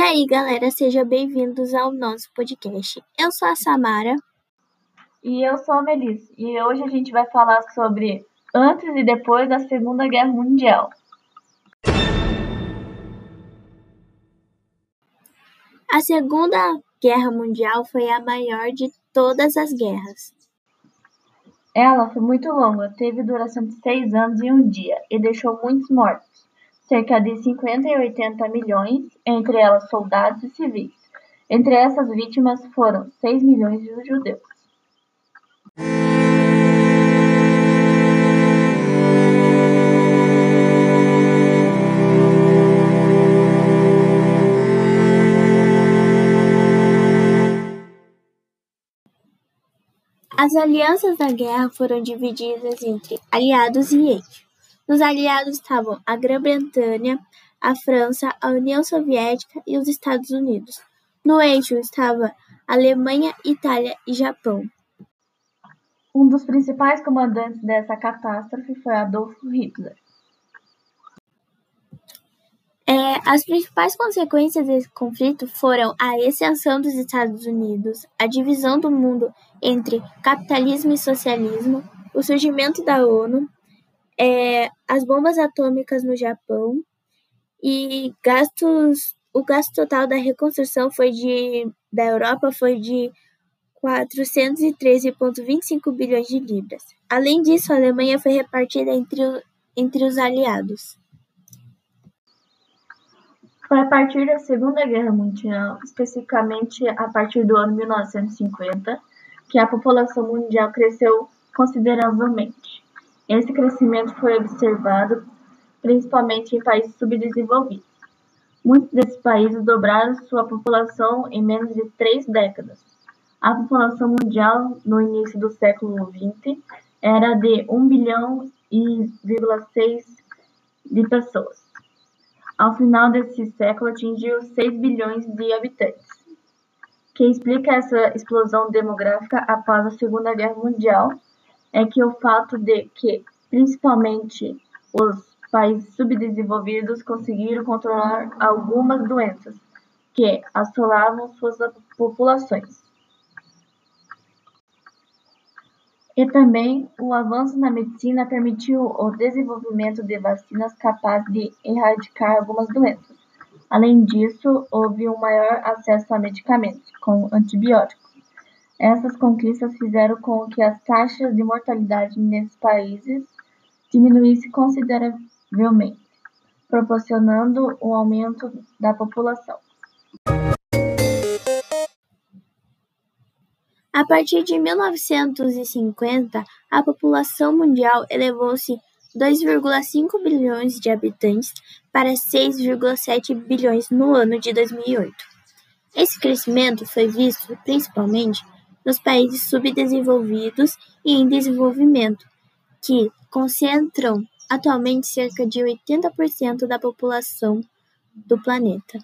E aí, galera, sejam bem-vindos ao nosso podcast. Eu sou a Samara. E eu sou a Melissa. E hoje a gente vai falar sobre antes e depois da Segunda Guerra Mundial. A Segunda Guerra Mundial foi a maior de todas as guerras. Ela foi muito longa, teve duração de seis anos e um dia e deixou muitos mortos cerca de 50 e 80 milhões, entre elas soldados e civis. Entre essas vítimas foram 6 milhões de judeus. As alianças da guerra foram divididas entre aliados e eixo. Nos aliados estavam a Grã-Bretanha, a França, a União Soviética e os Estados Unidos. No eixo estava Alemanha, Itália e Japão. Um dos principais comandantes dessa catástrofe foi Adolf Hitler. É, as principais consequências desse conflito foram a extensão dos Estados Unidos, a divisão do mundo entre capitalismo e socialismo, o surgimento da ONU, é, as bombas atômicas no Japão e gastos o gasto total da reconstrução foi de da Europa foi de 413,25 bilhões de libras. Além disso, a Alemanha foi repartida entre, entre os aliados. Foi a partir da Segunda Guerra Mundial, especificamente a partir do ano 1950, que a população mundial cresceu consideravelmente. Esse crescimento foi observado principalmente em países subdesenvolvidos. Muitos desses países dobraram sua população em menos de três décadas. A população mundial no início do século XX era de 1 bilhão e 6 de pessoas. Ao final desse século atingiu 6 bilhões de habitantes. Quem explica essa explosão demográfica após a Segunda Guerra Mundial é que o fato de que, principalmente, os países subdesenvolvidos conseguiram controlar algumas doenças que assolavam suas populações. E também o avanço na medicina permitiu o desenvolvimento de vacinas capazes de erradicar algumas doenças. Além disso, houve um maior acesso a medicamentos, com antibióticos essas conquistas fizeram com que as taxas de mortalidade nesses países diminuíssem consideravelmente, proporcionando um aumento da população. A partir de 1950, a população mundial elevou-se 2,5 bilhões de habitantes para 6,7 bilhões no ano de 2008. Esse crescimento foi visto principalmente nos países subdesenvolvidos e em desenvolvimento, que concentram atualmente cerca de 80% da população do planeta.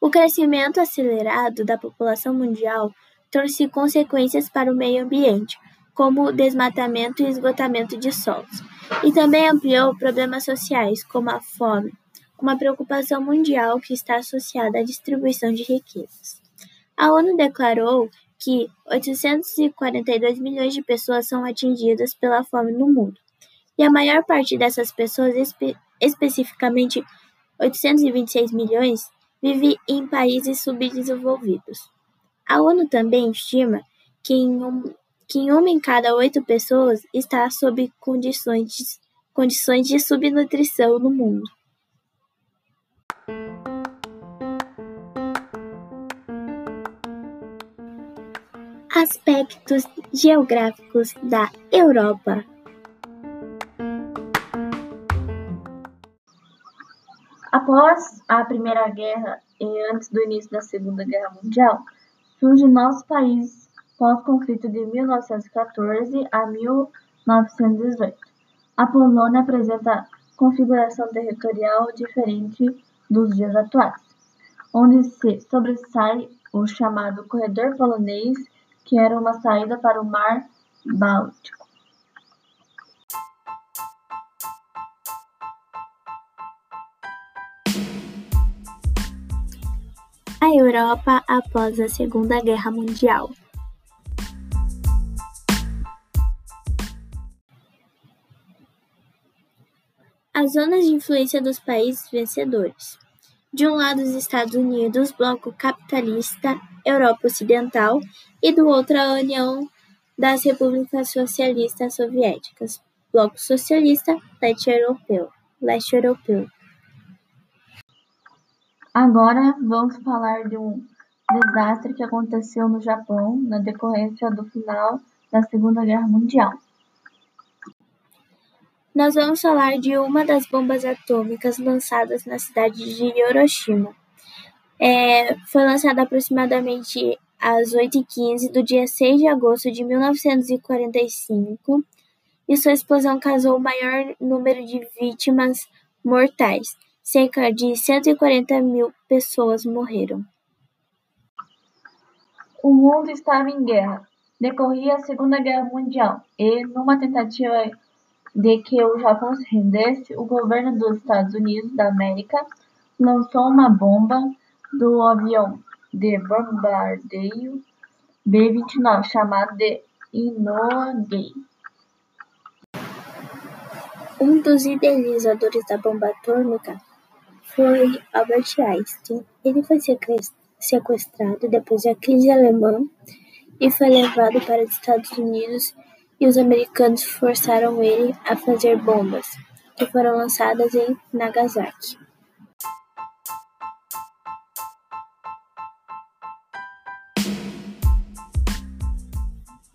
O crescimento acelerado da população mundial trouxe consequências para o meio ambiente, como o desmatamento e esgotamento de solos, e também ampliou problemas sociais, como a fome, uma preocupação mundial que está associada à distribuição de riquezas. A ONU declarou que 842 milhões de pessoas são atingidas pela fome no mundo, e a maior parte dessas pessoas, espe especificamente 826 milhões, vive em países subdesenvolvidos. A ONU também estima que, em um, que em uma em cada oito pessoas está sob condições de, condições de subnutrição no mundo. Aspectos geográficos da Europa. Após a Primeira Guerra e antes do início da Segunda Guerra Mundial, surge nosso país pós-conflito de 1914 a 1918. A Polônia apresenta configuração territorial diferente dos dias atuais, onde se sobressai o chamado Corredor Polonês que era uma saída para o Mar Báltico. Europa após a Segunda Guerra Mundial. As zonas de influência dos países vencedores. De um lado, os Estados Unidos, bloco capitalista, Europa Ocidental, e do outro, a União das Repúblicas Socialistas Soviéticas, bloco socialista, leste europeu. Leste europeu. Agora vamos falar de um desastre que aconteceu no Japão na decorrência do final da Segunda Guerra Mundial. Nós vamos falar de uma das bombas atômicas lançadas na cidade de Hiroshima. É, foi lançada aproximadamente às 8h15 do dia 6 de agosto de 1945 e sua explosão causou o maior número de vítimas mortais. Cerca de 140 mil pessoas morreram. O mundo estava em guerra. Decorria a Segunda Guerra Mundial e, numa tentativa de que o Japão se rendesse, o governo dos Estados Unidos da América lançou uma bomba do avião de bombardeio B-29 chamado de Gay. Um dos idealizadores da bomba atômica foi Albert Einstein. Ele foi sequestrado depois da crise alemã e foi levado para os Estados Unidos e os americanos forçaram ele a fazer bombas, que foram lançadas em Nagasaki.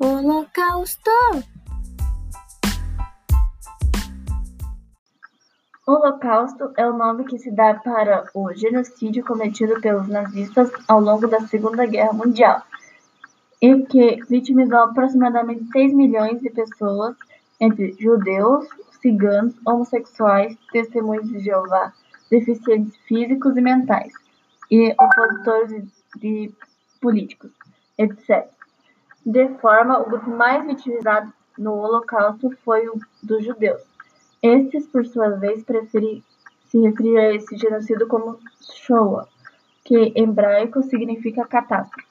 Holocausto! Holocausto é o nome que se dá para o genocídio cometido pelos nazistas ao longo da Segunda Guerra Mundial e que vitimizou aproximadamente 6 milhões de pessoas, entre judeus, ciganos, homossexuais, testemunhos de Jeová, deficientes físicos e mentais, e opositores de políticos, etc. De forma, o grupo mais vitimizado no Holocausto foi o dos judeus. Estes, por sua vez, preferem se referir a esse genocídio como Shoah, que em hebraico significa catástrofe.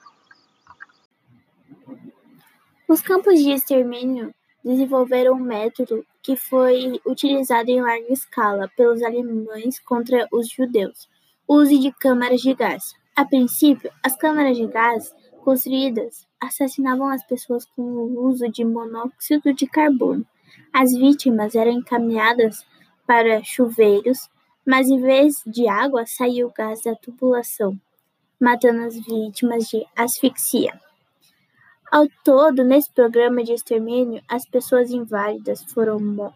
Os campos de extermínio desenvolveram um método que foi utilizado em larga escala pelos alemães contra os judeus: o uso de câmaras de gás. A princípio, as câmaras de gás construídas assassinavam as pessoas com o uso de monóxido de carbono. As vítimas eram encaminhadas para chuveiros, mas em vez de água saía o gás da tubulação, matando as vítimas de asfixia. Ao todo, nesse programa de extermínio, as pessoas inválidas foram, mo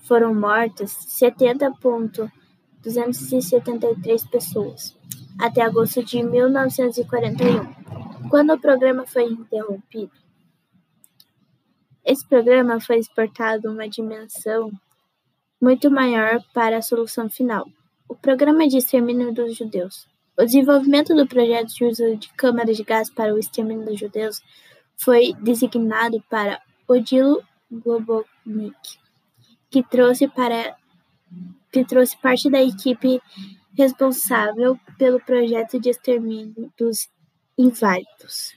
foram mortas 70.273 pessoas até agosto de 1941, quando o programa foi interrompido. Esse programa foi exportado uma dimensão muito maior para a solução final, o Programa de Extermínio dos Judeus. O desenvolvimento do projeto de uso de câmaras de gás para o extermínio dos judeus foi designado para Odilo Globovnik, que trouxe, para, que trouxe parte da equipe responsável pelo projeto de extermínio dos inválidos.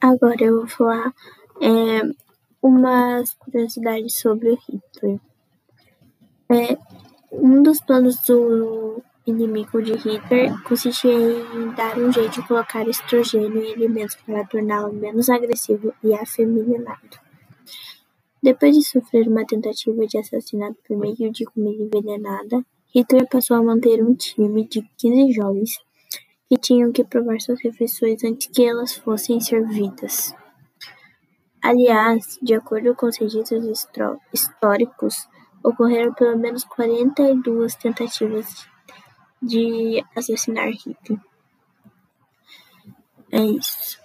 Agora eu vou falar é, umas curiosidades sobre o Hitler. É, um dos planos do inimigo de Hitler consistia em dar um jeito de colocar estrogênio em alimentos para torná-lo menos agressivo e afeminado. Depois de sofrer uma tentativa de assassinato por meio de comida envenenada, Hitler passou a manter um time de 15 jovens que tinham que provar suas refeições antes que elas fossem servidas. Aliás, de acordo com os registros históricos, ocorreram pelo menos 42 tentativas de assassinar Hitler. É isso.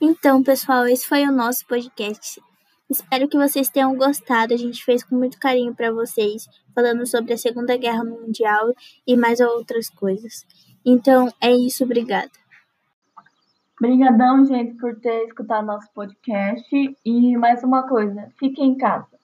Então, pessoal, esse foi o nosso podcast. Espero que vocês tenham gostado. A gente fez com muito carinho para vocês, falando sobre a Segunda Guerra Mundial e mais outras coisas. Então, é isso. Obrigada. Obrigadão, gente, por ter escutado nosso podcast. E mais uma coisa, fiquem em casa.